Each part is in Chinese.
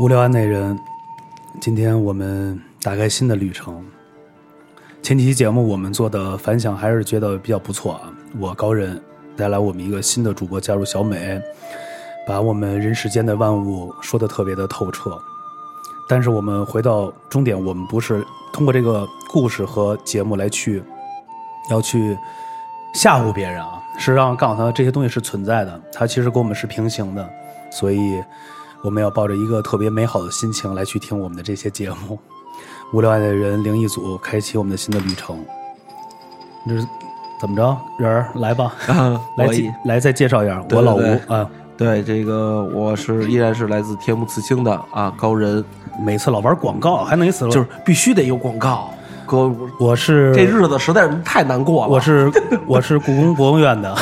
无聊案内人，今天我们打开新的旅程。前几期节目我们做的反响还是觉得比较不错啊。我高人带来我们一个新的主播加入小美，把我们人世间的万物说的特别的透彻。但是我们回到终点，我们不是通过这个故事和节目来去要去吓唬别人啊，是让告诉他这些东西是存在的，它其实跟我们是平行的，所以我们要抱着一个特别美好的心情来去听我们的这些节目。无聊爱的人灵异组开启我们的新的旅程，这是怎么着？人儿来吧，来我介来再介绍一下，对我老吴啊。对这个我是依然是来自天幕刺青的啊高人，每次老玩广告，还能一次就是必须得有广告，哥，我我是这日子实在是太难过了。我是我是故宫博物院的，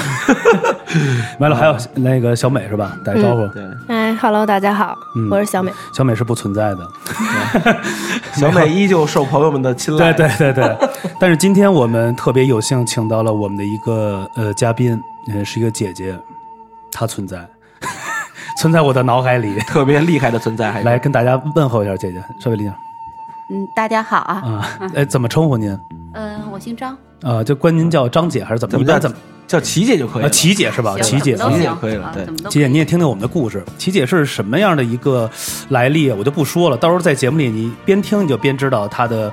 完了还有那个小美是吧？打个招呼，对哎，Hello，大家好，嗯我是小美。小美是不存在的。小美依旧受朋友们的青睐。对对对对，但是今天我们特别有幸请到了我们的一个呃嘉宾，呃是一个姐姐，她存在，存在我的脑海里。特别厉害的存在，还来跟大家问候一下姐姐，稍微理解嗯，大家好啊，啊，哎，怎么称呼您？嗯、我姓张，啊，就管您叫张姐还是怎么？怎么叫一般怎么？叫琪姐就可以啊，了。琪姐是吧？琪姐，琪姐怎么都行可以了对琪姐，你也听听我们的故事。琪姐是什么样的一个来历？我就不说了，到时候在节目里你边听你就边知道她的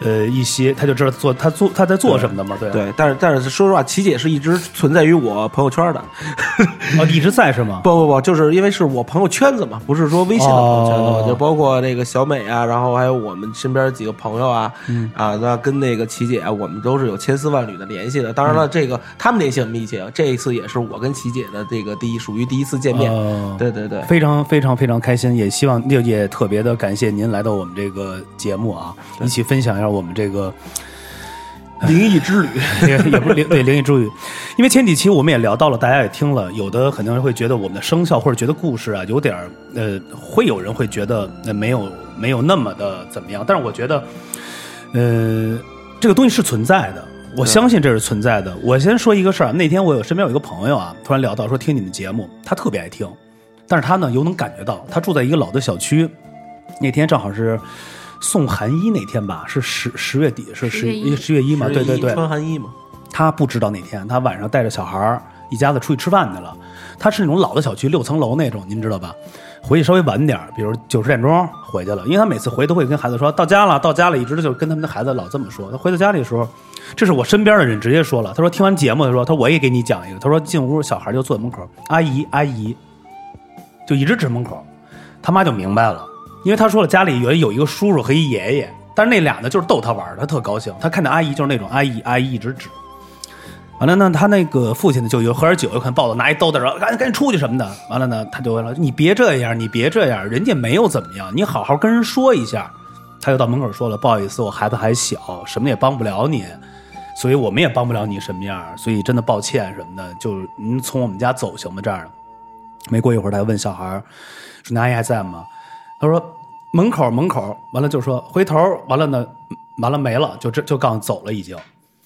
呃一些，他就知道做他做他在做什么的嘛。对，对，但是但是说实话，琪姐是一直存在于我朋友圈的。哦，一直在是吗？不不不，就是因为是我朋友圈子嘛，不是说微信的朋友圈子嘛，哦就包括那个小美啊，然后还有我们身边几个朋友啊，嗯啊，那跟那个琪姐啊，我们都是有千丝万缕的联系的。当然了，这个他们联系很密切，这一次也是我跟琪姐的这个第一属于第一次见面。哦对对对，非常非常非常开心，也希望也也特别的感谢您来到我们这个节目啊，一起分享一下我们这个灵异之旅，也也不是灵对灵异之旅，因为前几期我们也聊到了，大家也听了，有的可能会觉得我们的生肖或者觉得故事啊有点儿呃，会有人会觉得呃没有没有那么的怎么样，但是我觉得呃这个东西是存在的。我相信这是存在的。我先说一个事儿，那天我有身边有一个朋友啊，突然聊到说听你们节目，他特别爱听，但是他呢又能感觉到，他住在一个老的小区，那天正好是送寒衣那天吧，是十十月底，是十一十月一嘛？对对对，穿寒衣嘛，他不知道那天他晚上带着小孩儿一家子出去吃饭去了。他是那种老的小区六层楼那种，您知道吧？回去稍微晚点儿，比如九十点钟回去了，因为他每次回都会跟孩子说到家了，到家了，一直就跟他们的孩子老这么说。他回到家里的时候，这是我身边的人直接说了，他说听完节目他说，他说我也给你讲一个，他说进屋小孩就坐在门口，阿姨阿姨，就一直指门口，他妈就明白了，因为他说了家里有有一个叔叔和一爷爷，但是那俩呢就是逗他玩儿，他特高兴，他看到阿姨就是那种阿姨阿姨一直指。完了呢，他那个父亲呢就有喝点酒，有可能抱着拿一兜子说赶紧赶紧出去什么的。完了呢，他就问了你别这样，你别这样，人家没有怎么样，你好好跟人说一下。他就到门口说了，不好意思，我孩子还小，什么也帮不了你，所以我们也帮不了你什么样，所以真的抱歉什么的，就您从我们家走行吗？这样。没过一会儿，他问小孩儿说：“你阿姨还在吗？”他说：“门口，门口。”完了就说回头，完了呢，完了没了，就这就刚走了已经。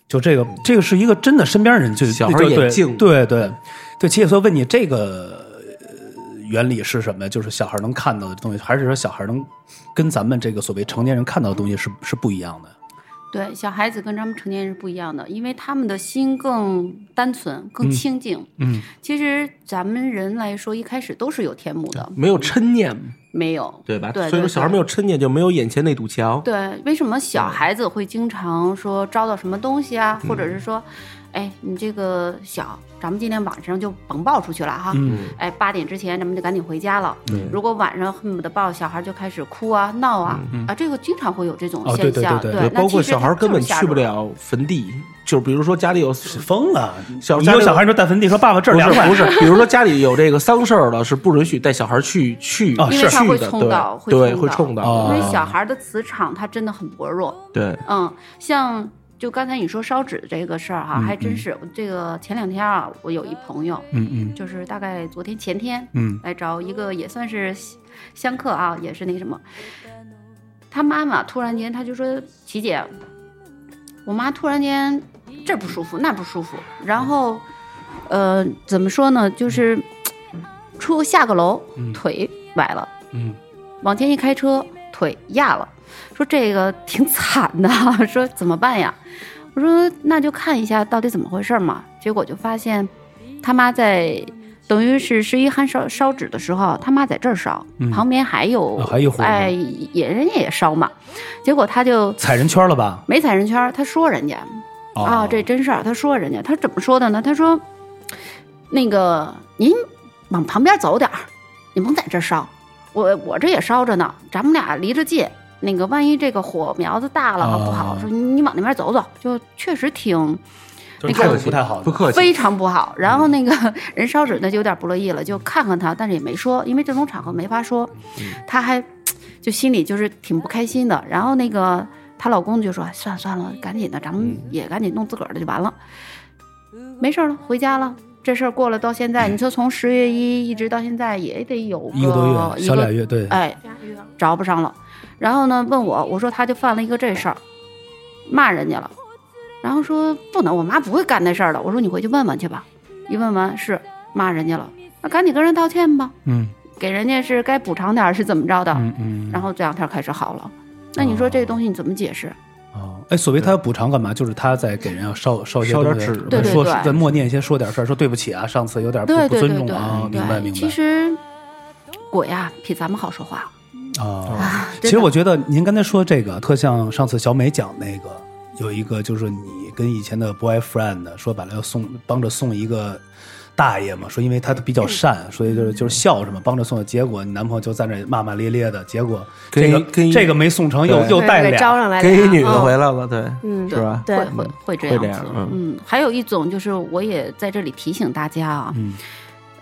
就这个，这个是一个真的身边人就小孩眼镜对对对。其实说问你这个呃原理是什么？就是小孩能看到的东西，还是说小孩能跟咱们这个所谓成年人看到的东西是是不一样的？对，小孩子跟咱们成年人是不一样的，因为他们的心更单纯、更清净。嗯，其实咱们人来说，一开始都是有天幕的，没有嗔念，没有，对吧？对所以说小孩没有嗔念，就没有眼前那堵墙。对，为什么小孩子会经常说招到什么东西啊，或者是说，哎，你这个小，咱们今天晚上就甭抱出去了哈。嗯哎，八点之前咱们就赶紧回家了。如果晚上恨不得抱小孩就开始哭啊、闹啊，啊，这个经常会有这种哦对现象。对对对，包括那其实小孩根本去不了坟地，就是比如说家里有疯了！小你有小孩说带坟地，说爸爸这儿不凉快，是不是，比如说家里有这个丧事儿了，是不允许带小孩去去啊是因为他会去的，冲到，对对，会冲到，哦因为小孩的磁场他真的很薄弱。对，嗯，像就刚才你说烧纸这个事儿哈，嗯还真是这个前两天啊，我有一朋友，嗯嗯。就是大概昨天前天嗯。来找一个也算是相客啊，也是那什么，他妈妈突然间他就说琪姐，我妈突然间这儿不舒服那不舒服，然后呃怎么说呢，就是出下个楼腿崴了。嗯。往前一开车，腿压了，说这个挺惨的，说怎么办呀？我说那就看一下到底怎么回事嘛。结果就发现他妈在。等于是十一寒烧烧纸的时候，他妈在这儿烧，嗯旁边还有、啊还有哎，也人家也烧嘛。结果他就踩人圈了吧？没踩人圈儿，他说人家、哦啊，这真事儿。他说人家，他怎么说的呢？他说，那个您往旁边走点儿，你甭在这儿烧，我我这也烧着呢，咱们俩离着近。那个万一这个火苗子大了哦不好，说你往那边走走，就确实挺就是那度不太好，不客气，非常不好。然后那个 人烧纸呢就有点不乐意了，就看看他，但是也没说，因为这种场合没法说。他还就心里就是挺不开心的。然后那个她老公就说：“算了算了，赶紧的，咱们也赶紧弄自个儿的就完了，没事了，回家了。”这事儿过了到现在，你说从十月一一直到现在也得有一个多月，一个小俩月，对，哎，找不上了。然后呢，问我，我说他就犯了一个这事儿，骂人家了。然后说不能，我妈不会干那事儿的。我说你回去问问去吧。一问完是骂人家了，那赶紧跟人道歉吧，嗯给人家是该补偿点儿是怎么着的。嗯嗯。然后这两天开始好了。那你说这个东西你怎么解释？哦，哎，所谓他要补偿干嘛？就是他在给人要烧烧一些烧点纸说默念一些说点事儿，说对不起啊，上次有点不对不尊对对对重啊，明白，明白。其实鬼呀比咱们好说话啊，啊。其实我觉得您刚才说这个，特像上次小美讲那个，有一个就是你跟以前的 boyfriend 说白了要送帮着送一个大爷嘛，说因为他比较善，所以就是就是孝顺嘛，帮着送的。结果你男朋友就在那骂骂咧咧的，结果这个跟这个没送成，又又带俩。招俩，上来俩。跟一女的嗯。回来了，对，嗯，是吧？对会会会这样子，嗯。嗯，还有一种就是，我也在这里提醒大家啊，嗯，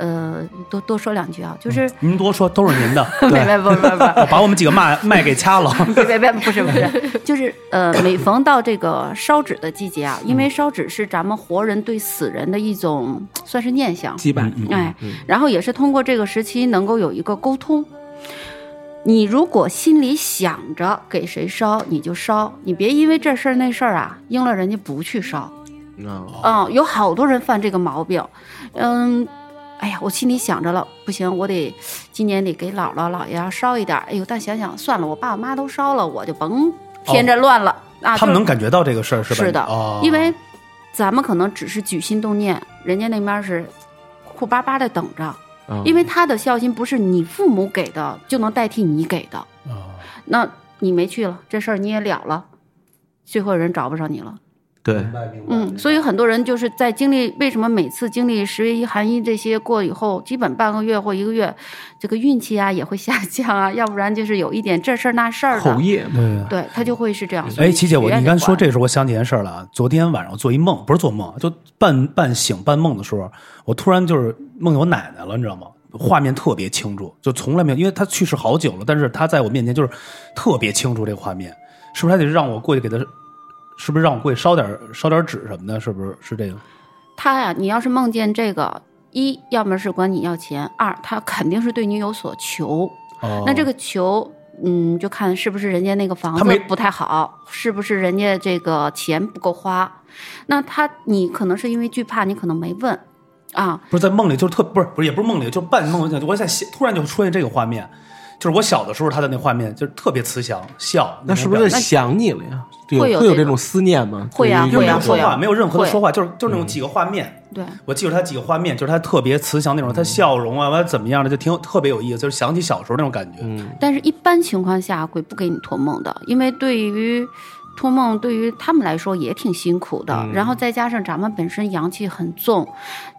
呃，多多说两句啊，就是您多说都是您的，没没不不不 把我们几个麦麦给掐了。别别别，不是不是，就是呃，每逢到这个烧纸的季节啊，因为烧纸是咱们活人对死人的一种算是念想，羁绊，哎，然后也是通过这个时期能够有一个沟通。你如果心里想着给谁烧，你就烧，你别因为这事儿那事儿啊，应了人家不去烧。嗯，嗯，有好多人犯这个毛病。嗯，哎呀，我心里想着了，不行，我得今年得给姥姥姥爷烧一点儿。哎呦，但想想算了，我爸我妈都烧了，我就甭添这乱了、啊。他们能感觉到这个事儿是吧？是的，哦，因为咱们可能只是举心动念，人家那边是苦巴巴的等着，嗯因为他的孝心不是你父母给的就能代替你给的。哦那你没去了，这事儿你也了了，最后人找不上你了。对，嗯，所以很多人就是在经历为什么每次经历十月一寒衣这些过以后，基本半个月或一个月，这个运气啊也会下降啊，要不然就是有一点这事儿那事儿的，后夜嘛，对。对他就会是这样。哎，琪姐，我你刚说这，时候，我想起件事儿了啊。昨天晚上我做一梦，不是做梦，就半半醒半梦的时候，我突然就是梦见我奶奶了，你知道吗？画面特别清楚，就从来没有，因为她去世好久了，但是她在我面前就是特别清楚这个画面，是不是还得让我过去给她？是不是让我会烧点烧点纸什么的？是不是是这个？他呀，你要是梦见这个，一要么是管你要钱，二他肯定是对你有所求。哦，那这个求，嗯，就看是不是人家那个房子不太好，是不是人家这个钱不够花。那他你可能是因为惧怕，你可能没问啊。不是在梦里，就是特不是不是也不是梦里，就是半梦我在想，突然就出现这个画面，就是我小的时候他的那画面，就是特别慈祥笑，那是不是想你了呀？有会有这个会有这种思念吗？会呀因为没有说话，没有任何的说话，就是就是那种几个画面。对，我记住他几个画面，就是他特别慈祥那种，他笑容啊，完了怎么样的，就挺有特别有意思，就是想起小时候那种感觉。嗯，但是一般情况下，会不给你托梦的，因为对于托梦对于他们来说也挺辛苦的。然后再加上咱们本身阳气很重，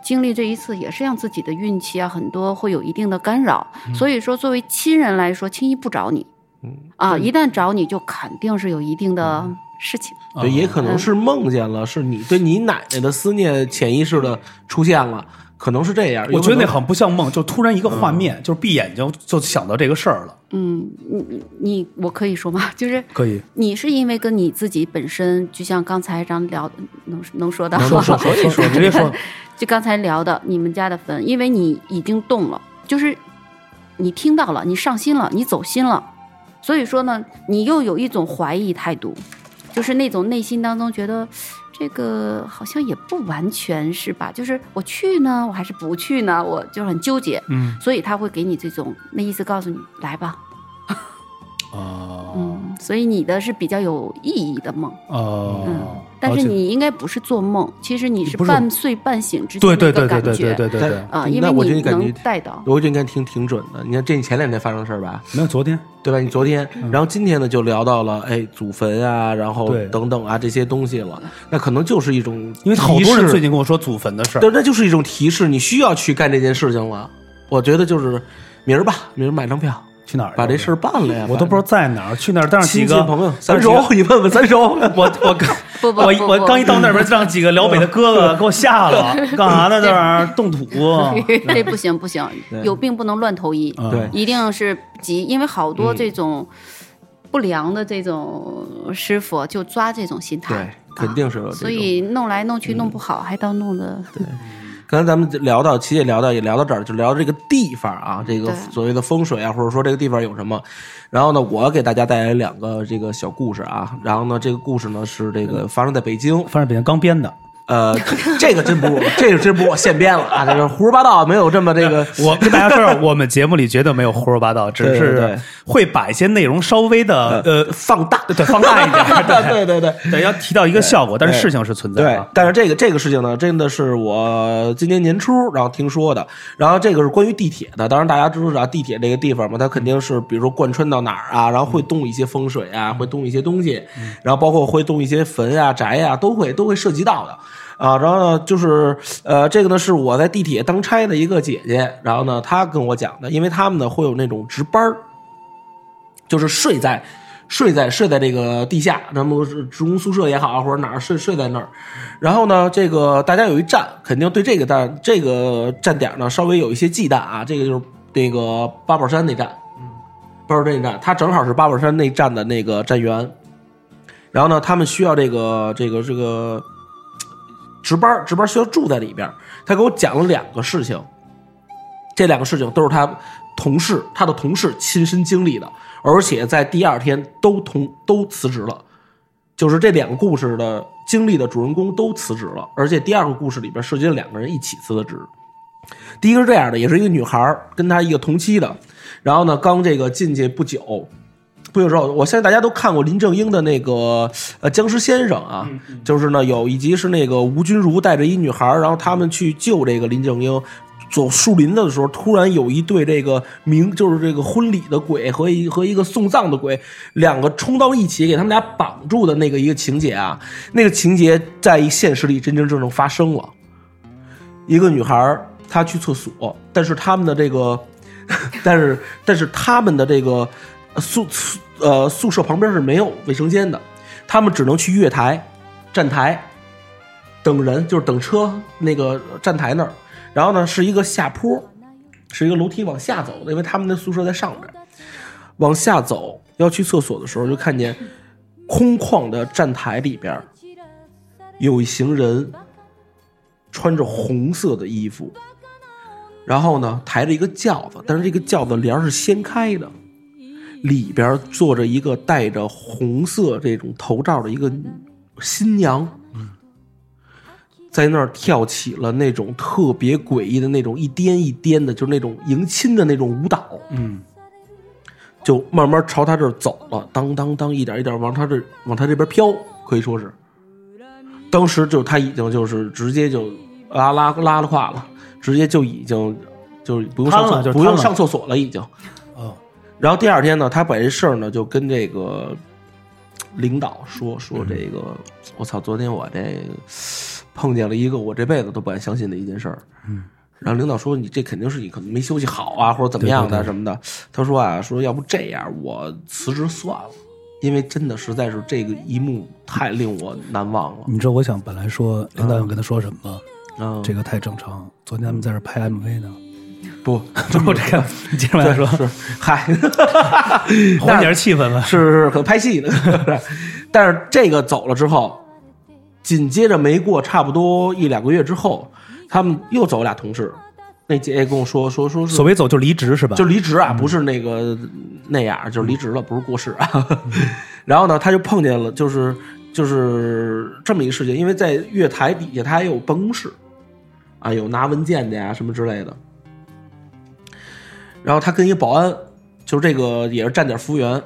经历这一次也是让自己的运气啊很多会有一定的干扰。所以说，作为亲人来说，轻易不找你。嗯啊，一旦找你就肯定是有一定的事情。对，也可能是梦见了，是你对你奶奶的思念潜意识的出现了，可能是这样。我觉得那很不像梦，就突然一个画面，就是闭眼睛就想到这个事儿了。嗯，你你你，我可以说吗？就是可以你是因为跟你自己本身，就像刚才咱聊，能能说到吗？说说说说说，直接说。就刚才聊的你们家的坟，因为你已经动了，就是你听到了，你上心了，你走心了，所以说呢，你又有一种怀疑态度，就是那种内心当中觉得这个好像也不完全是吧？就是我去呢，我还是不去呢？我就很纠结，嗯，所以他会给你这种那意思，告诉你来吧。所以你的是比较有意义的梦。哦，嗯，但是你应该不是做梦，其实你是半睡半醒之间对的一个对对对对对感觉对对。对，啊，因为那我觉得你能你感觉带到。我觉得应该挺挺准的。你看，这你前两天发生的事儿吧，没有昨天。对吧？你昨天，然后今天呢就聊到了哎祖坟啊，然后等等啊这些东西了，那可能就是一种因为好多人提示最近跟我说祖坟的事儿，对，那就是一种提示，你需要去干这件事情了。我觉得就是明儿吧，明儿买张票，去哪儿？把这事儿办了呀。我都不知道在哪儿，去那儿，但是几个亲戚朋友，三叔，你问问三叔。我我刚 不不我不不我刚一到那边，让几个辽北的哥哥 给我吓了，干啥呢？这玩意儿动土，这不行不行，有病不能乱投医，嗯。对。一定是急，因为好多这种不良的这种师傅就抓这种心态，对肯定是所以弄来弄去弄不好，还到弄的刚才咱们聊到，琪姐聊到也聊到这儿，就聊到这个地方啊，这个所谓的风水啊，或者说这个地方有什么。然后呢，我给大家带来两个这个小故事啊。然后呢，这个故事呢是这个发生在北京，发生北京刚编的。呃，这个真不这个真不现编了啊，这个胡说八道，没有这么这个。我跟大家说，我们节目里绝对没有胡说八道，只是会把一些内容稍微的呃放大，对放大一点，对对对。对，要提到一个效果，但是事情是存在对的。，但是这个这个事情呢，真的是我今年年初然后听说的。然后这个是关于地铁的，当然大家知道地铁这个地方嘛，它肯定是比如说贯穿到哪儿啊，然后会动一些风水啊，会动一些东西，然后包括会动一些坟啊、宅啊、都会都会涉及到的。啊，然后呢，就是呃，这个呢是我在地铁当差的一个姐姐，然后呢，她跟我讲的，因为他们呢会有那种值班儿就是睡在睡在睡在这个地下，那么是职工宿舍也好，或者哪儿睡睡在那儿。然后呢，这个大家有一站，肯定对这个站这个站点呢稍微有一些忌惮啊。这个就是那个八宝山那站，嗯，八宝山那站，他正好是八宝山那站的那个站员。然后呢，他们需要这个这个这个值班，值班需要住在里边。他给我讲了两个事情，这两个事情都是他同事，他的同事亲身经历的，而且在第二天都同都辞职了。就是这两个故事的经历的主人公都辞职了，而且第二个故事里边涉及了两个人一起辞的职。第一个是这样的，也是一个女孩跟她一个同期的，然后呢刚这个进去不久，不久之后，我相信大家都看过林正英的那个呃僵尸先生啊，就是呢有一集是那个吴君如带着一女孩儿，然后他们去救这个林正英。走树林子的时候，突然有一对这个名，就是这个婚礼的鬼和一和一个送葬的鬼，两个冲到一起，给他们俩绑住的那个一个情节啊，那个情节在现实里真真正正发生了。一个女孩儿她去厕所，但是他们的这个，但是但是他们的这个呃宿宿呃宿舍旁边是没有卫生间的，他们只能去月台、站台等人，就是等车那个站台那儿。然后呢，是一个下坡，是一个楼梯往下走的，因为他们的宿舍在上边。往下走要去厕所的时候，就看见空旷的站台里边有一行人穿着红色的衣服，然后呢抬着一个轿子，但是这个轿子帘是掀开的，里边坐着一个戴着红色这种头罩的一个新娘。在那儿跳起了那种特别诡异的那种一颠一颠的，就是那种迎亲的那种舞蹈，嗯，就慢慢朝他这儿走了，当当当，一点一点往他这往他这边飘，可以说是，当时就他已经就是直接就拉拉拉了胯了，直接就已经就是不用上厕所不用上厕所了已经。哦，然后第二天呢，他把这事儿呢就跟这个领导说说这个，我操，昨天我这碰见了一个我这辈子都不敢相信的一件事儿。嗯，然后领导说你这肯定是你可能没休息好啊，或者怎么样的什么的。他说啊，说要不这样，我辞职算了，因为真的实在是这个一幕太令我难忘了。你知道我想本来说领导想跟他说什么吗？嗯，这个太正常。昨天他们在这拍 MV 呢，不 之后这个你 接着往下说，是嗨。缓解气氛了。是是是，可拍戏呢。但是这个走了之后，紧接着没过差不多一两个月之后，他们又走俩同事。那姐姐跟我说说说是所谓走就离职是吧？就离职啊，不是那个那样，就是离职了，不是过世啊。然后呢，他就碰见了，就是就是这么一个事情，因为在月台底下他还有办公室啊，有拿文件的呀什么之类的。然后他跟一个保安，就是这个也是站点服务员，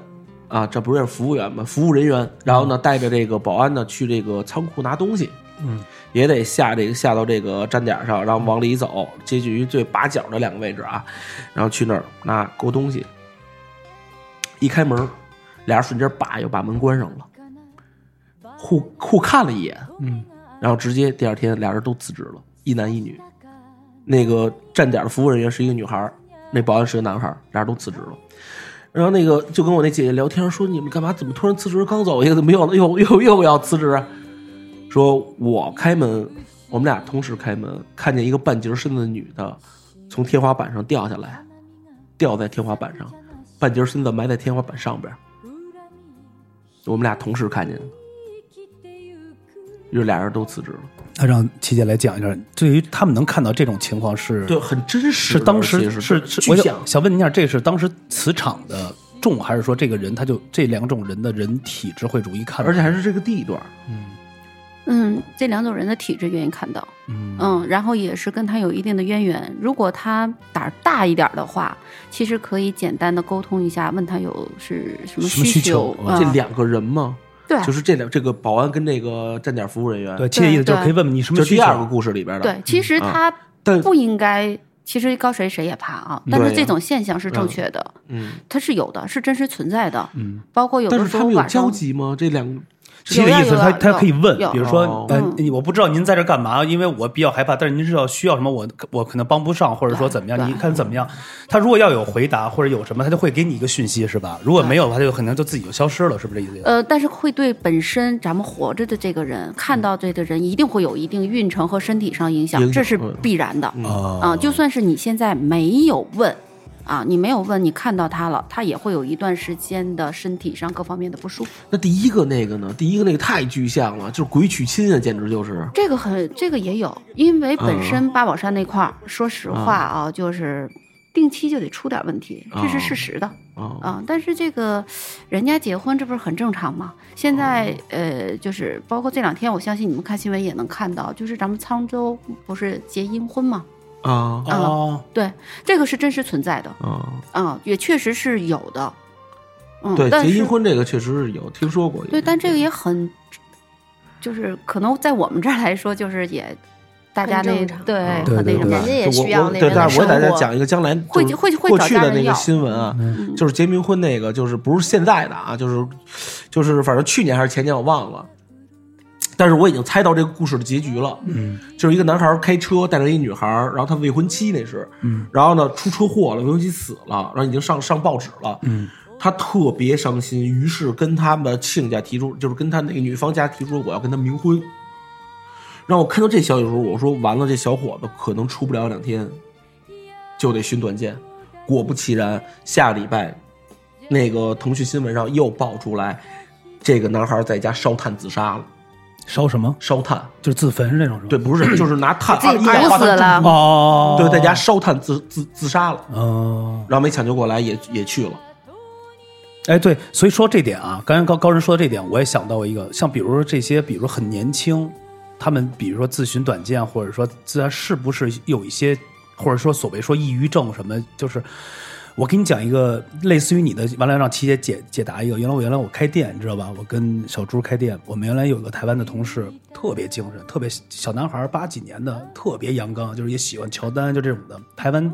啊，这不是服务员吗？服务人员，然后呢，带着这个保安呢去这个仓库拿东西，嗯，也得下这个下到这个站点上，然后往里走，接近于最把角的两个位置啊，然后去那儿拿勾东西。一开门，俩人瞬间叭又把门关上了，互互看了一眼，嗯，然后直接第二天俩人都辞职了，一男一女。那个站点的服务人员是一个女孩儿，那保安是个男孩，俩人都辞职了。然后那个就跟我那姐姐聊天说：“你们干嘛？怎么突然辞职？刚走一个，怎么又又又又要辞职？”说我开门，我们俩同时开门，看见一个半截身子的女的从天花板上掉下来，掉在天花板上，半截身子埋在天花板上边。我们俩同时看见的，于是俩人都辞职了。那让琪姐来讲一下，对于他们能看到这种情况是对，很真实，是当时是我想。想问您一下，这是当时磁场的重，还是说这个人他就这两种人的人体质会容易看到？而且还是这个地段，嗯，这两种人的体质愿意看到，嗯嗯，然后也是跟他有一定的渊源。如果他胆儿大一点的话，其实可以简单的沟通一下，问他有是什么需求这两个人嘛，对就是这两这个保安跟这个站点服务人员，对，，琪姐意的就是可以问问你什么需求？就第二个故事里边的，对，其实啊他但不应该。其实高谁谁也怕啊，但是这种现象是正确的，嗯，它是有的，是真实存在的。嗯，包括有但的是他们有交时候晚上集吗？这两个琪姐意思，他他可以问，比如说嗯，我不知道您在这干嘛，因为我比较害怕，但是您知道需要什么，我我可能帮不上，或者说怎么样，对你看怎么样？他如果要有回答或者有什么，他就会给你一个讯息，是吧？如果没有，他就可能就自己就消失了，是不是这意思？呃，但是会对本身咱们活着的这个人，看到这个人一定会有一定运程和身体上影响，这是嗯必然的。啊啊，就算是你现在没有问，啊，你没有问，你看到他了，他也会有一段时间的身体上各方面的不舒服。那第一个那个呢？第一个那个太具象了，就是鬼娶亲啊，简直就是这个很，这个也有，因为本嗯身八宝山那块儿，说实话啊，就是定期就得出点问题，这是哦事实的。啊，啊，但是这个人家结婚，这不是很正常吗？现在呃，就是包括这两天，我相信你们看新闻也能看到，就是咱们沧州不是结阴婚吗？啊。哦，对，这个是真实存在的。啊！啊，也确实是有的。嗯，对，但是结阴婚这个确实是有听说过，对，但这个也很，就是可能在我们这儿来说，就是也大家那对很那什么人家也需要那个对，但是我给大家讲一个将来会会会过去的那个新闻啊，嗯。就是结冥婚那个，就是不是现在的啊，就是就是反正去年还是前年我忘了，但是我已经猜到这个故事的结局了。嗯就是一个男孩开车带着一女孩，然后他未婚妻那是，嗯然后呢出车祸了，未婚妻死了，然后已经上上报纸了，嗯他特别伤心，于是跟他们亲家提出，就是跟他那个女方家提出我要跟他冥婚。让我看到这消息的时候，我说完了，这小伙子可能出不了两天，就得寻短见。果不其然，下礼拜那个腾讯新闻上又爆出来，这个男孩在家烧炭自杀了。烧什么？烧炭，就是自焚是那种是吧？对，不是，就是拿炭自己二一氧化碳毒死了哦，对，在家烧炭自自自杀了，嗯，然后没抢救过来，也也去了。哎，对，所以说这点啊，刚才高高人说的这点，我也想到一个，像比如说这些，比如说很年轻，他们比如说自寻短见，或者说自然是不是有一些，或者说所谓说抑郁症什么，就是我给你讲一个类似于你的，完了让琪姐解解答一个。原来我原来我开店，你知道吧？我跟小朱开店，我们原来有个台湾的同事，特别精神，特别小男孩，八几年的，特别阳刚，就是也喜欢乔丹，就这种的，台湾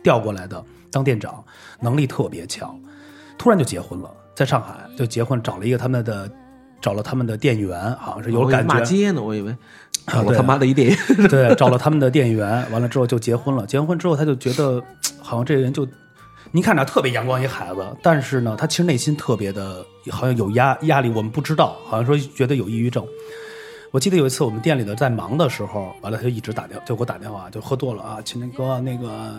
调过来的当店长，能力特别强。突然就结婚了，在上海就结婚，找了一个他们的，找了他们的店员，好像是有感觉，骂街呢，我以为我他妈的一电影。对，找了他们的店员，完了之后就结婚了。结完婚之后，他就觉得 好像这个人就，你看着特别阳光一孩子，但是呢，他其实内心特别的，好像有压压力，我们不知道，好像说觉得有抑郁症。我记得有一次我们店里的在忙的时候，完了他就一直打电，就给我打电话，就喝多了啊，秦林哥，那个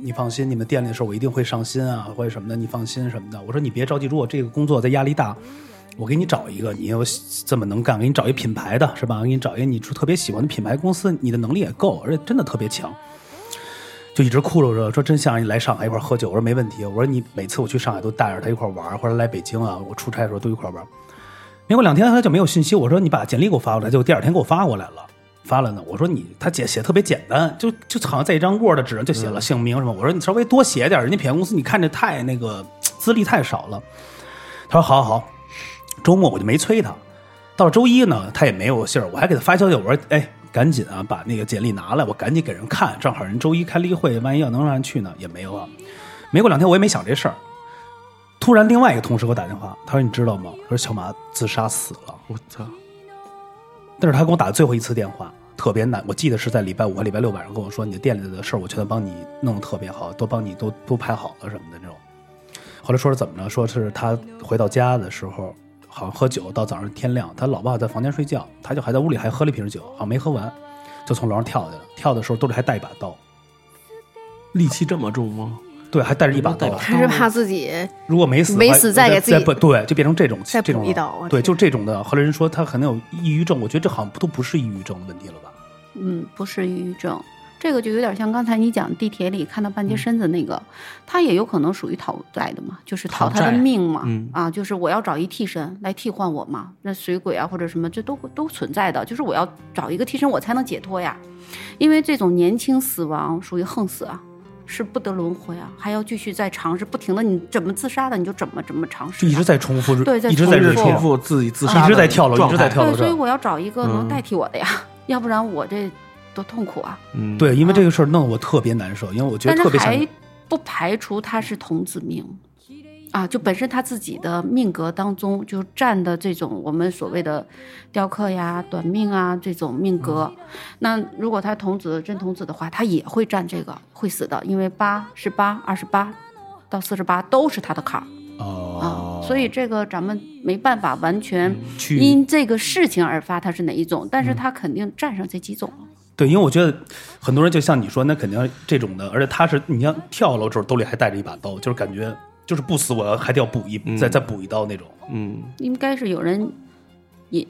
你放心，你们店里的事儿我一定会上心啊，或者什么的，你放心什么的。我说你别着急，如果这个工作在压力大，我给你找一个，你又这么能干，给你找一品牌的是吧？我给你找一个你特别喜欢的品牌公司，你的能力也够，而且真的特别强。就一直哭着说说真想让你来上海一块儿喝酒，我说没问题。我说你每次我去上海都带着他一块儿玩，或者来北京啊，我出差的时候都一块儿玩。没过两天他就没有信息，我说你把简历给我发过来，结果第二天给我发过来了，发了呢。我说你他写写特别简单，就就好像在一张 Word 纸上就写了姓名什么。我说你稍微多写点，人家品牌公司你看着太那个资历太少了。他说好好好，周末我就没催他。到了周一呢，他也没有信儿，我还给他发消息，我说哎，赶紧啊，把那个简历拿来，我赶紧给人看，正好人周一开例会，万一要能让人去呢，也没有啊。没过两天，我也没想这事儿。突然，另外一个同事给我打电话，他说：“你知道吗？说小马自杀死了。我操！”但是他给我打的最后一次电话，特别难。我记得是在礼拜五和礼拜六晚上跟我说：“你的店里的事儿，我全都帮你弄得特别好，都帮你都都排好了什么的那种。”后来说是怎么着？说是他回到家的时候，好像喝酒到早上天亮，他老爸在房间睡觉，他就还在屋里还喝了一瓶酒，好像没喝完，就从楼上跳下来了。跳的时候兜里还带一把刀，力气这么重吗？对，还带着一把刀。他是怕自己如果没死，没死再给自己不对，就变成这种再这种对，就这种的。后来人说他可能有抑郁症，我觉得这好像都不是抑郁症的问题了吧？嗯，不是抑郁症，这个就有点像刚才你讲地铁里看到半截身子那个，他也有可能属于讨债的嘛，就是讨他的命嘛，嗯。啊，就是我要找一替身来替换我嘛，那水鬼啊或者什么，这都都存在的，就是我要找一个替身，我才能解脱呀，因为这种年轻死亡属于横死啊。是不得轮回啊，还要继续再尝试，不停的，你怎么自杀的你就怎么怎么尝试啊、就一直在重复，对在一直在重复自己自杀的一直在跳楼一直在跳楼对，所以我要找一个能嗯。代替我的呀，要不然我这多痛苦啊！嗯，对，因为这个事儿弄得我特别难受，因为我觉得特别想还不排除他是童子命啊，就本身他自己的命格当中就占的这种我们所谓的雕刻呀、短命啊这种命格。嗯那如果他童子真童子的话，他也会占这个会死的，因为八十八、二十八到四十八都是他的坎儿哦啊，，所以这个咱们没办法完全因这个事情而发他是哪一种，但是他肯定占上这几种了。对，因为我觉得很多人就像你说，那肯定这种的，而且他是你像跳楼的时候兜里还带着一把刀，就是感觉就是不死我要还得要补一、再再补一刀那种，嗯，应该是有人引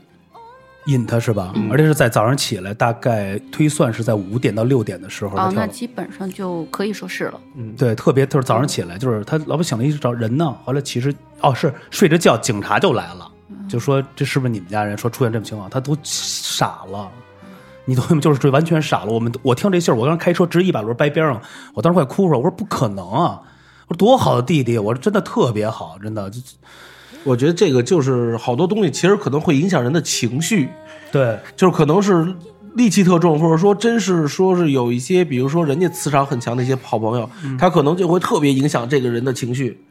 引他是吧？而且是在早上起来，大概推算是在五点到六点的时候他哦，那基本上就可以说是了。嗯对，特别就是早上起来，就是他老婆醒了一直找人呢，后来其实哦是睡着觉，警察就来了，就说这是不是你们家人？说出现这种情况，他都傻了。你懂吗 就是这完全傻了。我们我听这信儿，我当时开车直接一把轮掰边上，我当时快哭出来。我说不可能啊！我说多好的弟弟，我说真的特别好，真的。就我觉得这个就是好多东西，其实可能会影响人的情绪，对，就是可能是戾气特重，或者说真是说是有一些，比如说人家磁场很强的一些好朋友，他可能就会特别影响这个人的情绪，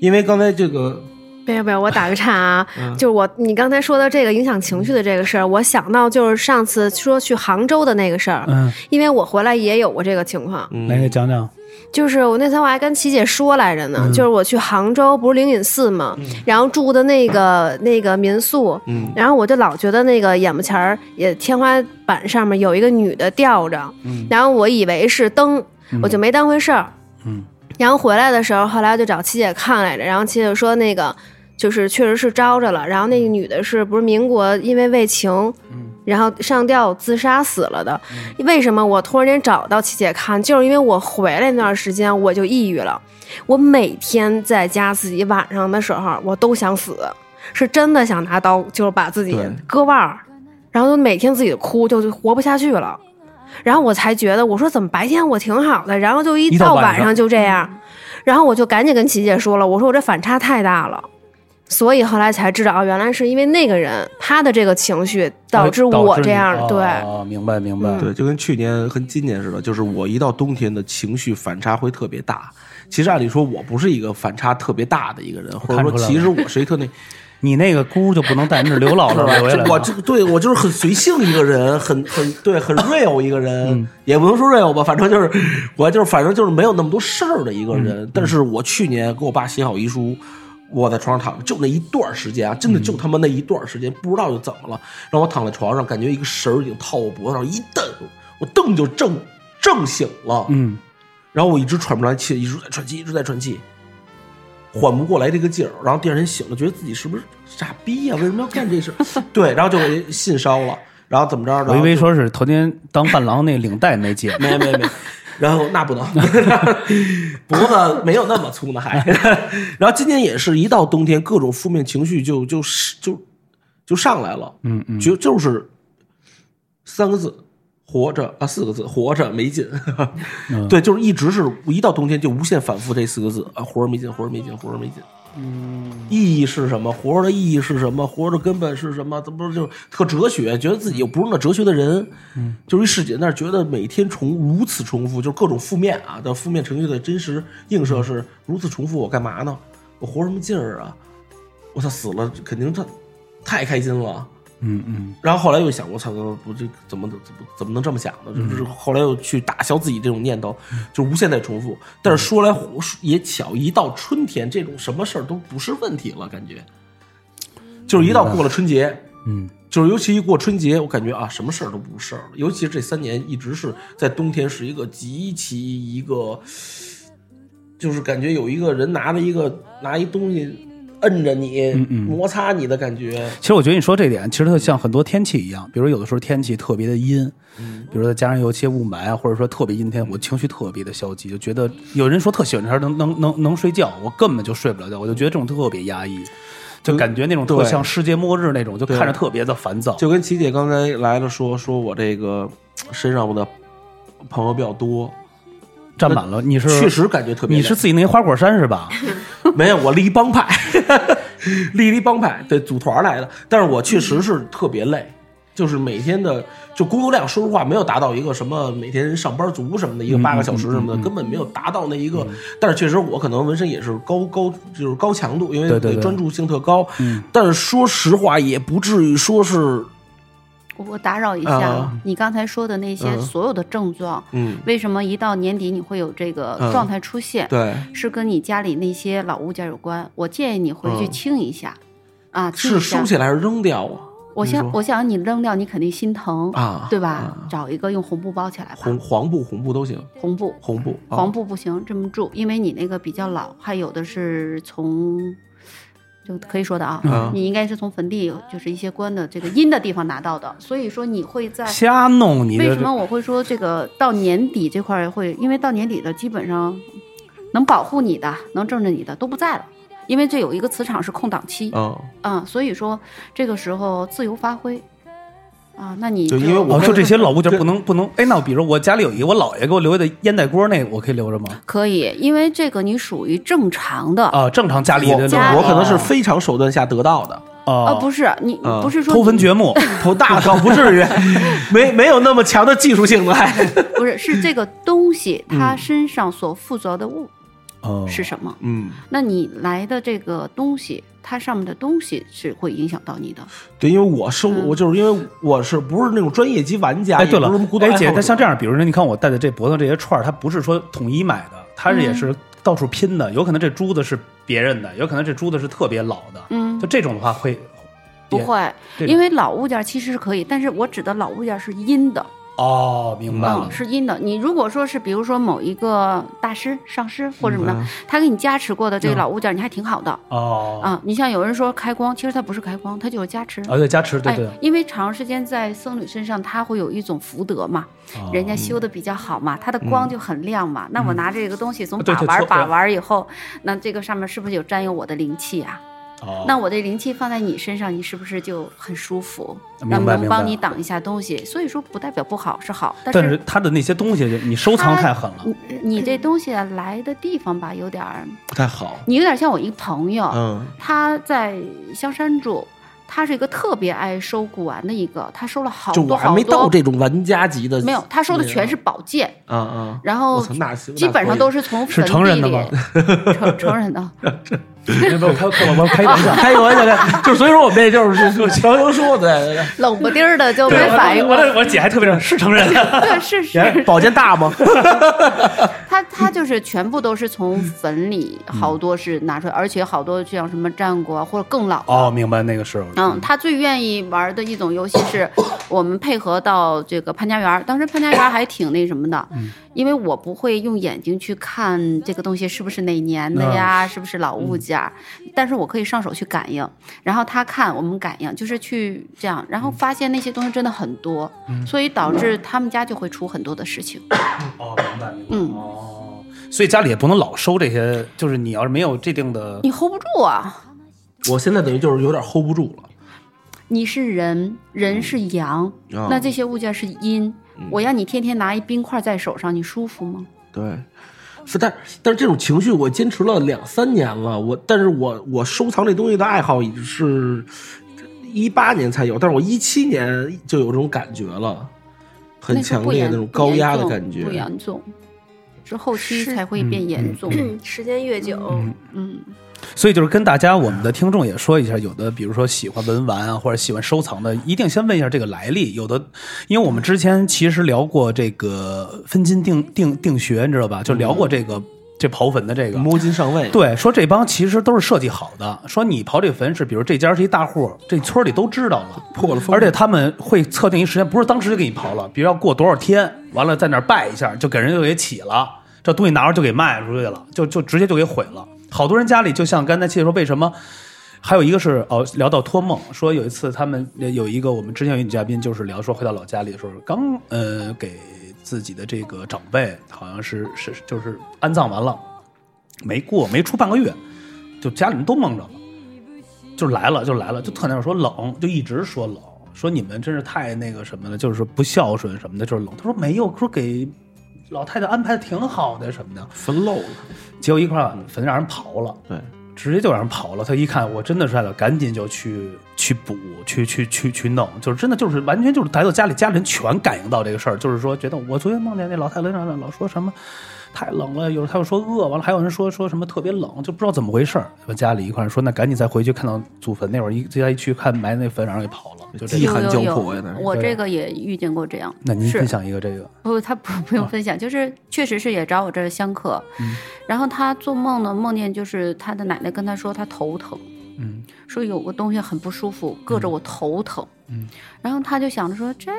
因为刚才这个不要不要，我打个岔啊，就是我你刚才说的这个影响情绪的这个事儿，我想到就是上次说去杭州的那个事儿，嗯，因为我回来也有过这个情况，来给讲讲。就是我那天我还跟琪姐说来着呢，就是我去杭州不是灵隐寺嘛，然后住的那个那个民宿，嗯。然后我就老觉得那个眼巴前儿也天花板上面有一个女的吊着，然后我以为是灯，我就没当回事儿，嗯，然后回来的时候，后来就找琪姐看来着，然后琪姐说那个就是确实是招着了，然后那个女的是不是民国因为为情，然后上吊自杀死了的？为什么我突然间找到琪姐看？就是因为我回来那段时间我就抑郁了，我每天在家自己晚上的时候我都想死，是真的想拿刀就是把自己割腕儿，然后就每天自己哭，就就活不下去了。然后我才觉得，我说怎么白天我挺好的，然后就一到晚上就这样，然后我就赶紧跟琪姐说了，我说我这反差太大了，所以后来才知道，哦，原来是因为那个人他的这个情绪导致我这样的，对，哦，明白明白。对，就跟去年跟今年似的，就是我一到冬天的情绪反差会特别大。其实按理说，我不是一个反差特别大的一个人，或者说，其实我是一特那，你那个姑就不能带，那是刘姥姥留下来的。我就对我就是很随性一个人，很很对，很 real 一个人，也不能说 real 吧，反正就是 我就是反正就是没有那么多事儿的一个人。但是我去年给我爸写好遗书，我在床上躺着，就那一段时间啊，真的就他妈那一段时间，不知道就怎么了，让我躺在床上，感觉一个绳儿已经套我脖子上，一蹬，我蹬就正正醒了，嗯，然后我一直喘不上气，一直在喘气，一直在喘气，缓不过来这个劲儿。然后第二天醒了，觉得自己是不是傻逼呀、为什么要干这事？对，然后就给信烧了，然后怎么着？然后我以为说是头天当伴郎那领带没解，没没没，然后那不能，脖子没有那么粗呢还。然后今年也是一到冬天，各种负面情绪就就是就就上来了，嗯嗯，就就是三个字。活着啊，四个字，活着没劲。对，就是一直是一到冬天就无限反复这四个字啊，活着没劲，活着没劲，活着没劲。嗯，意义是什么？活着的意义是什么？活着的根本是什么？这不是就特哲学？觉得自己又不是那哲学的人，嗯，就是一师姐那儿觉得每天重如此重复，就是各种负面啊的负面情绪的真实映射是如此重复，我干嘛呢？我活什么劲儿啊？我操，死了肯定他太开心了。嗯嗯，然后后来又想，我操，不这怎么怎么怎么能这么想呢？就是后来又去打消自己这种念头，就无限在重复。但是说来也巧，一到春天，这种什么事儿都不是问题了，感觉。就是一到过了春节，嗯，就是尤其一过春节，我感觉啊，什么事儿都不是事儿了。尤其是这三年一直是在冬天，是一个极其一个，就是感觉有一个人拿着一个拿一东西。摁着你，摩擦你的感觉。其实我觉得你说这点，其实它像很多天气一样。比如有的时候天气特别的阴，比如说加上有一些雾霾啊，或者说特别阴天，我情绪特别的消极，就觉得有人说特喜欢这天能能能能睡觉，我根本就睡不了觉，我就觉得这种特别压抑，就感觉那种特像世界末日那种，就看着特别的烦躁。就跟琪姐刚才来了说，说我这个身上我的朋友比较多。占满了，你是确实感觉特别。你是自己那花果山是吧？没有，我立帮派，立立帮派，对，组团来的。但是我确实是特别累，就是每天的就工作量，说实话没有达到一个什么每天上班族什么的一个八个小时什么的，根本没有达到那一个。但是确实我可能纹身也是高高就是高强度，因为对专注性特高。但是说实话，也不至于说是。我打扰一下，你刚才说的那些所有的症状，嗯，为什么一到年底你会有这个状态出现？对，是跟你家里那些老物件有关。我建议你回去清一下，啊，是收起来还是扔掉啊？我想，我想你扔掉，你肯定心疼啊，对吧？找一个用红布包起来吧，红黄布、红布都行。红布，红布，黄布不行，这么住，因为你那个比较老，还有的是从。就可以说的啊，你应该是从坟地，就是一些官的这个阴的地方拿到的，所以说你会在瞎弄你。为什么我会说这个到年底这块会？因为到年底的基本上能保护你的、能挣着你的都不在了，因为这有一个磁场是空档期。嗯，嗯，所以说这个时候自由发挥。啊，那你就因为我就这些老物件不能不能，哎，那比如我家里有一个我姥爷给我留下的烟袋锅，那个我可以留着吗？可以，因为这个你属于正常的啊，正常家里的，我可能是非常手段下得到的啊，不是你不是说偷坟掘墓，偷大倒不至于，没没有那么强的技术性的，不是是这个东西它身上所附着的物。是什么？嗯，那你来的这个东西，它上面的东西是会影响到你的。对，因为我收，我就是因为我是不是那种专业级玩家？哎，对了，哎姐，那像这样，比如说，你看我戴的这脖子这些串儿，它不是说统一买的，它是也是到处拼的。有可能这珠子是别人的，有可能这珠子是特别老的。嗯，就这种的话会不会？因为老物件其实是可以，但是我指的老物件是阴的。哦，明白了，是阴的。你如果说是，比如说某一个大师、上师或者什么的，他给你加持过的这个老物件，你还挺好的。哦，啊，你像有人说开光，其实它不是开光，它就是加持。啊，对，加持，对对。因为长时间在僧侣身上，他会有一种福德嘛，人家修的比较好嘛，他的光就很亮嘛。那我拿这个东西总把玩把玩以后，那这个上面是不是有沾有我的灵气啊？那我的灵气放在你身上，你是不是就很舒服？那能帮你挡一下东西，所以说不代表不好，是好。但是他的那些东西，你收藏太狠了。你这东西来的地方吧，有点不太好。你有点像我一个朋友，嗯，他在香山住。他是一个特别爱收古玩的一个，他收了好多好多。就我还没到这种玩家级的。没有，他收的全是宝剑。嗯嗯。然后基本上都是从是成人的吗？成成人的。我开我开玩笑，开个玩笑，就所以说我们这就是就强行说的，冷不丁的就没反应。过来我姐还特别是成人。对，是是。宝剑大吗？他他就是全部都是从坟里，好多是拿出来，而且好多像什么战国或者更老。哦，明白那个时候。嗯，他最愿意玩的一种游戏是，我们配合到这个潘家园。当时潘家园还挺那什么的，因为我不会用眼睛去看这个东西是不是哪年的呀，是不是老物件，但是我可以上手去感应。然后他看我们感应，就是去这样，然后发现那些东西真的很多，所以导致他们家就会出很多的事情。哦，明白。嗯，哦，所以家里也不能老收这些，就是你要是没有这定的，你 hold 不住啊。我现在等于就是有点 hold 不住了。你是人，人是阳，那这些物件是阴。我要你天天拿一冰块在手上，你舒服吗？对，是，但但是这种情绪我坚持了两三年了，我但是我我收藏这东西的爱好是一八年才有，但是我一七年就有这种感觉了，很强烈那种高压的感觉不觉。严重，是后期才会变严重。时间越久，嗯，所以就是跟大家我们的听众也说一下，有的比如说喜欢文玩啊，或者喜欢收藏的，一定先问一下这个来历。有的，因为我们之前其实聊过这个分金定定定穴，你知道吧？就聊过这个、这刨坟的这个。摸金上位，对，说这帮其实都是设计好的。说你刨这坟是，比如这家是一大户，这村里都知道了，破了风而且他们会测定一时间，不是当时就给你刨了，比如要过多少天，完了在那儿拜一下，就给人就给起了，这东西拿着就给卖出去了，就就直接就给毁了。好多人家里就像刚才七姐说，为什么？还有一个是哦，聊到托梦，说有一次他们有一个我们之前有女嘉宾，就是聊说回到老家里的时候，刚呃给自己的这个长辈好像是是就是安葬完了，没过没出半个月，就家里人都蒙着了，就来了就来了，就特那会儿说冷，就一直说冷，说你们真是太那个什么了，就是不孝顺什么的，就是冷。他说没有，说给老太太安排的挺好的什么的，分漏了，结果一块儿坟让人刨了。对，直接就让人刨了。他一看，我真的是了，赶紧就去去补，去去去去弄，就是真的就是完全就是来到家里，家里人全感应到这个事儿，就是说觉得我昨天梦见那老太太老老说什么太冷了，有时候他又说饿，完了还有人说说什么特别冷，就不知道怎么回事儿。完家里一块儿说那赶紧再回去看到祖坟那会儿一这家一去看埋那坟，然后给刨了，就这样。饥寒交迫呀我这个也遇见过这样。那您分享一个这个，不，他不不用分享，就是确实是也找我这儿相克，然后他做梦呢，梦见就是他的奶奶跟他说他头疼，嗯说有个东西很不舒服，硌着我头疼，嗯，然后他就想着说这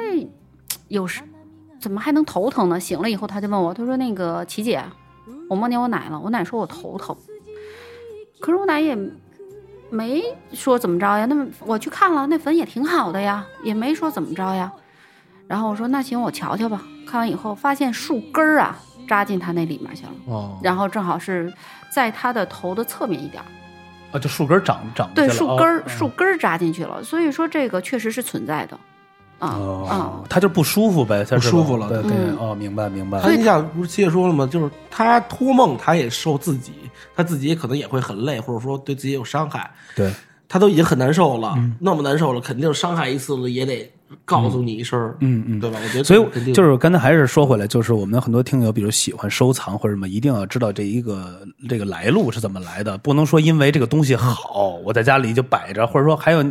有时怎么还能头疼呢？醒了以后他就问我，他说那个琪姐，我梦见我奶了，我奶说我头疼，可是我奶也没说怎么着呀，那么我去看了，那坟也挺好的呀，也没说怎么着呀。然后我说那行，我瞧瞧吧。看完以后发现树根儿啊扎进他那里面去了，哦，然后正好是在他的头的侧面一点儿，啊，就树根儿长长对，树根儿、哦树根儿扎进去了。所以说这个确实是存在的，啊、啊、哦，他就不舒服呗，他不舒服了对对，嗯哦，明白明白。他一下不是七姐说了吗？就是他托梦，他也受自己，他自己也可能也会很累，或者说对自己有伤害。对，他都已经很难受了，嗯那么难受了，肯定伤害一次了，也得告诉你一声，嗯嗯对吧？我觉得所以就是刚才还是说回来，就是我们很多听友，比如喜欢收藏或者什么，一定要知道这一个这个来路是怎么来的，不能说因为这个东西好，我在家里就摆着，或者说还有。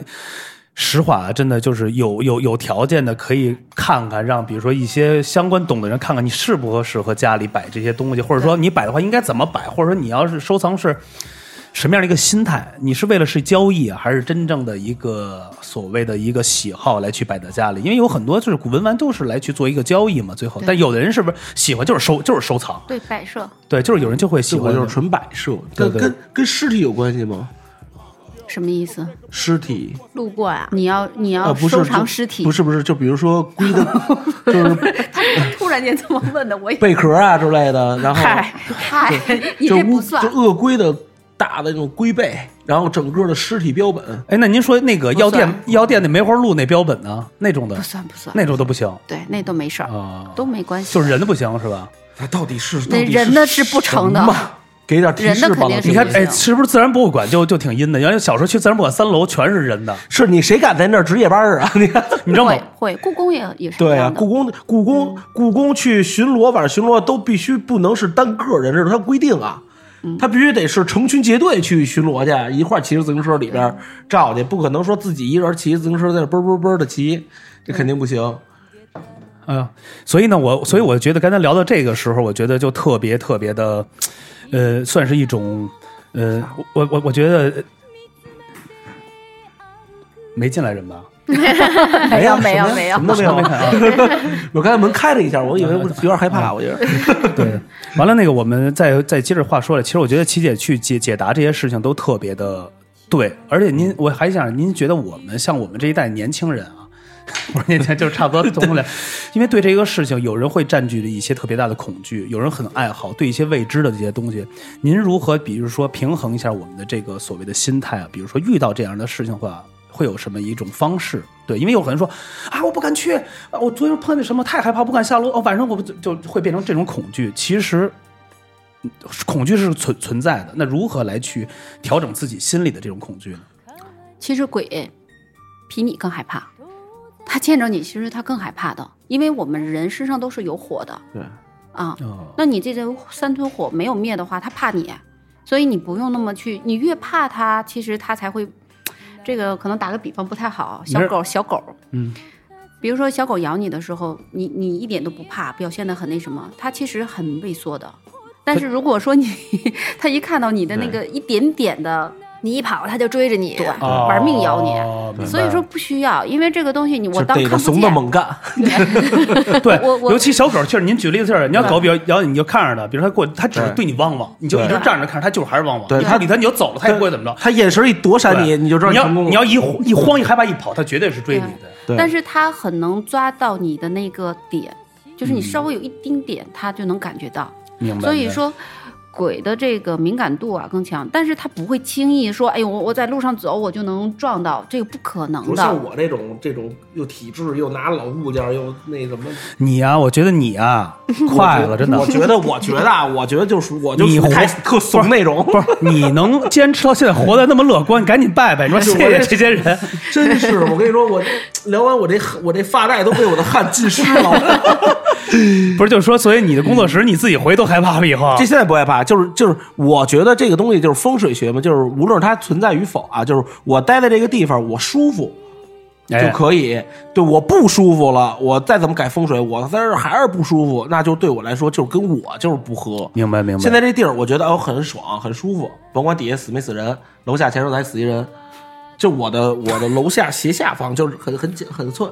实话，真的就是有有有条件的，可以看看，让比如说一些相关懂的人看看你适不适合家里摆这些东西，或者说你摆的话应该怎么摆，或者说你要是收藏是 什么样的一个心态？你是为了是交易啊，还是真正的一个所谓的一个喜好来去摆在家里？因为有很多就是古文玩都是来去做一个交易嘛，最后，但有的人是不是喜欢就是收就是收藏？对，摆设对，就是有人就会喜欢就是纯摆设，跟跟跟尸体有关系吗？什么意思？尸体。路过呀，你要你啊，要收藏尸体？不是不是，就比如说龟的，就是他突然间这么问的，我也贝壳啊之类的，然后嗨嗨，你就乌这不算。就鳄龟的大的那种龟背，然后整个的尸体标本，哎，那您说那个药店药店那梅花鹿那标本呢？那种的？不算不算，那种都不行。对，那都没事儿，啊，都没关系。就是人的不行是吧？那到底是那到底人的是不成的给点提人的示吧，你看，哎，是不是自然博物馆就就挺阴的？原来小时候去自然博物馆三楼全是人的，是你谁敢在那儿值夜班儿啊？你看，你知道吗会？会，故宫也也是对啊，这样的故宫故宫故宫去巡逻，晚上巡逻都必须不能是单个人，这是它规定啊。嗯他必须得是成群结队去巡逻去，一块儿骑着自行车里边照去，不可能说自己一人骑自行车在那嘣嘣嘣的骑，这肯定不行。哎呀，所以呢，我所以我觉得刚才聊到这个时候，我觉得就特别特别的，呃，算是一种，呃，我我我觉得呃没进来人吧？没有没有没有什么都没有。没看啊。我刚才门开了一下，我以为我有点害怕，我觉得。对，完了那个，我们再再接着话说了。其实我觉得琪姐去解解答这些事情都特别的对，而且您我还想，您觉得我们像我们这一代年轻人啊，不是年前，就差不多 同了，因为对这个事情，有人会占据着一些特别大的恐惧，有人很爱好，对一些未知的这些东西，您如何比如说平衡一下我们的这个所谓的心态啊？比如说遇到这样的事情的话。会有什么一种方式？对，因为有很多人说啊，我不敢去，啊，我昨天碰见什么太害怕，不敢下楼，哦，晚上我不就就会变成这种恐惧。其实恐惧是存存在的。那如何来去调整自己心里的这种恐惧呢？其实鬼比你更害怕，他见着你，其实他更害怕的，因为我们人身上都是有火的对，啊。哦，那你这个三吞火没有灭的话，他怕你，所以你不用那么去，你越怕他，其实他才会。这个可能打个比方不太好，小狗小狗，嗯，比如说小狗咬你的时候，你你一点都不怕，表现的很那什么，它其实很畏缩的。但是如果说你 它一看到你的那个一点点的，你一跑，它就追着你。对，哦玩命咬你。所以说不需要，因为这个东西你我当就逮着看不见。怂的猛干，对，我我尤其小狗，确实您举例子是，你要狗比较咬你，你就看着它，比如它过，它只是对你汪汪，你就一直对站着看着，它就是还是汪汪。对它你不理它，你就走了，它也不会怎么着。它眼神一躲闪你，对你就知道你要成功了。你要一一慌一害怕一跑，它绝对是追你的。对但是它很能抓到你的那个点，就是你稍微有一丁点，它就能感觉到。明白，所以说，鬼的这个敏感度啊更强，但是他不会轻易说，哎呦，我我在路上走我就能撞到，这个不可能的不像。我这种这种又体质又拿老物件又那什么，你啊，我觉得你啊，快了，真的。我觉得，我觉得啊，我觉得就是我就你属于太特怂那种，不是你能坚持到现在活得那么乐观，你赶紧拜拜，你说谢谢这些人。真是我跟你说，我聊完我这我这发带都被我的汗浸湿了。不是，就是说，所以你的工作室你自己回都害怕了以后这，现在不害怕，就是就是，我觉得这个东西就是风水学嘛，就是无论它存在与否啊，就是我待在这个地方，我舒服就哎可以。对，我不舒服了，我再怎么改风水，我在这还是不舒服，那就对我来说就是跟我就是不合。明白明白。现在这地儿，我觉得哦很爽，很舒服，甭管底下死没死人，楼下前头还死一人，就我的我的楼下斜下方就是很很紧很寸，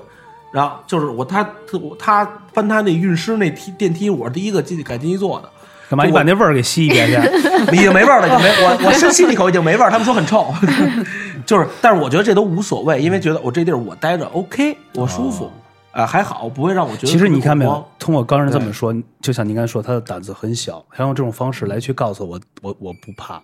然后就是我他他我他搬他那运尸那梯电梯，我是第一个进去赶进去坐的，干嘛？你把那味儿给吸一遍去？已经没味儿了，已经没我我深吸了一口已经没味儿，他们说很臭 就是，但是我觉得这都无所谓，因为觉得我这地儿我待着 OK，我舒服，啊、还好，不会让我觉得其实你看没有特别恐慌，通过刚才这么说，就像您刚才说，他的胆子很小，他用这种方式来去告诉我，我我不怕。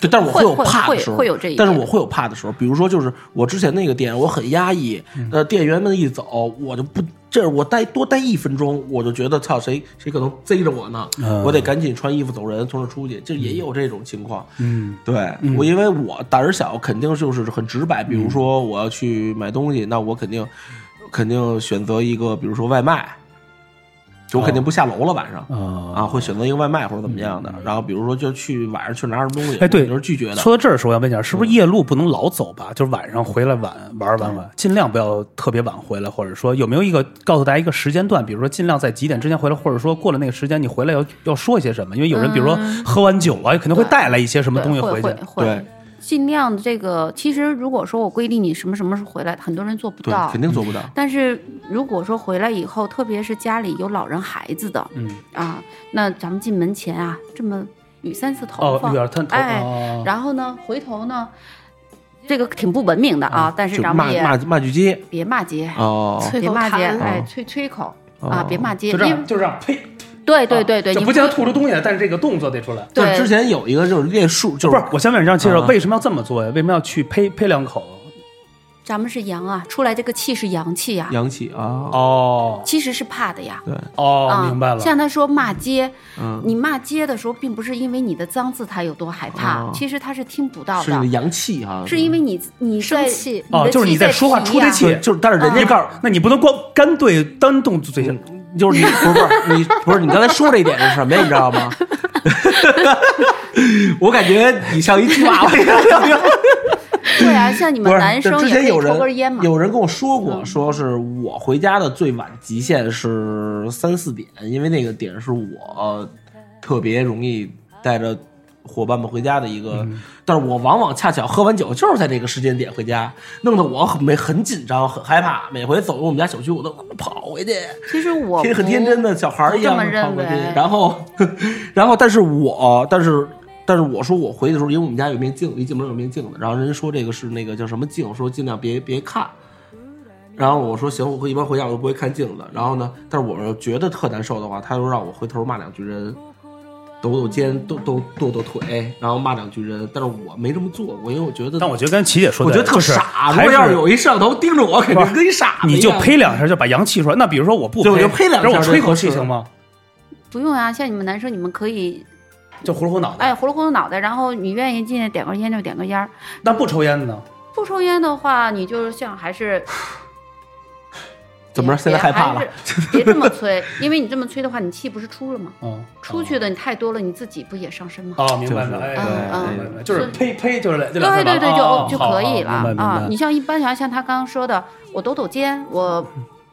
对，但是我会有怕的时候，会有这一但是我会有怕的时候，比如说就是我之前那个店，我很压抑，嗯呃，店员们一走，我就不，这我待多待一分钟，我就觉得操，谁谁可能贼着我呢，嗯我得赶紧穿衣服走人，从这出去，就也有这种情况。嗯，对我，因为我胆儿小，肯定就是很直白。嗯比如说我要去买东西，那我肯定肯定选择一个，比如说外卖，就我肯定不下楼了，晚上。啊啊，会选择一个外卖或者怎么样的，然后比如说就去晚上去拿什么东西，嗯哎，对，我就是拒绝的。说到这儿的时候，我要问一下，是不是夜路不能老走吧？就是晚上回来晚玩儿晚晚，尽量不要特别晚回来，或者说有没有一个告诉大家一个时间段，比如说尽量在几点之前回来，或者说过了那个时间你回来要要说一些什么？因为有人比如说喝完酒啊，肯定会带来一些什么东西回去对尽量这个。其实如果说我规定你什么什么时候回来，很多人做不，到。肯。定做不到。但是如果说回来以后，特别是家里有老人孩子的，嗯，啊，那咱们进门前啊，这么捋三次头哦，发，有点探头，哎，哦。然后呢，回头呢，这个挺不文明的啊，但是就咱们也骂骂骂句街。别骂街，哦，别骂街，哎，吹吹口。哦。啊，别骂街，就这样就这样，呸，对对对对，你就不见得吐出东西来，但是这个动作得出来。对就之前有一个就是练数，就是不是，我先问你，这样介绍啊为什么要这么做呀？为什么要去呸呸两口？咱们是阳啊，出来这个气是阳气呀，阳气啊，哦其实是怕的呀。对，哦，啊，明白了。像他说骂街，嗯，你骂街的时候，并不是因为你的脏字他有多害怕，哦其实他是听不到的是你的，阳气哈，是因为你你生气哦，就是你在说话出这气，，就是但是人家告诉那你不能光干对单动嘴型。就是你 不是不是你不是你刚才说这一点是什么呀？你知道吗？我感觉你像一吉娃娃一样。对啊，像你们男生之前有抽根烟嘛，人有人跟我说过，嗯说是我回家的最晚极限是三四点，因为那个点是我特别容易带着伙伴们回家的一个，嗯但是我往往恰巧喝完酒就是在这个时间点回家，弄得我很没很紧张，很害怕，每回走入我们家小区我都跑回去。其实我天很天真的小孩一样跑回去，然后，然后，但是我，但是，但是我说我回去的时候，因为我们家有面镜，一进门有面镜子，然后人家说这个是那个叫什么镜，说尽量别别看。然后我说行，我一般回家我都不会看镜子。然后呢，但是我要觉得特难受的话，他就让我回头骂两句人，抖抖肩，抖抖跺跺腿，然后骂两句人。但是我没这么做过，因为我觉得，但我觉得跟琪姐说的，我觉得特傻。如果要是是有一摄像头盯着我，肯定跟一傻子你就呸两下就把阳气出来。那比如说我不对我就呸两下让我吹口就合适气行吗？不用啊，像你们男生，你们可以就呼噜呼脑袋。哎，呼噜呼噜脑袋，然后你愿意进去点根烟就点根烟，那不抽烟的呢？不抽烟的话，你就是像还是怎么着？现在害怕了？别这么催，因为你这么催的话，你气不是出了吗？嗯，出去的你太多了，你自己不也上身吗？哦，明白就是了，哎，嗯就是呸呸，就是对对对，就哦就可以了啊你像一般像像他刚刚说的，我抖抖肩，我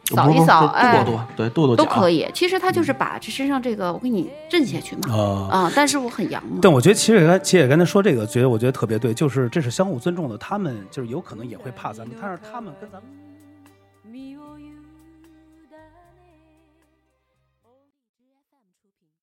扫一扫，哎跺，跺，对，跺跺脚都可以。其实他就是把这身上这个我给你震下去嘛，啊。啊，但是我很阳嘛。但我觉得其实刚齐姐刚才说这个，觉得我觉得特别对，就是这是相互尊重的。他们就是有可能也会怕咱们，但是他们跟咱们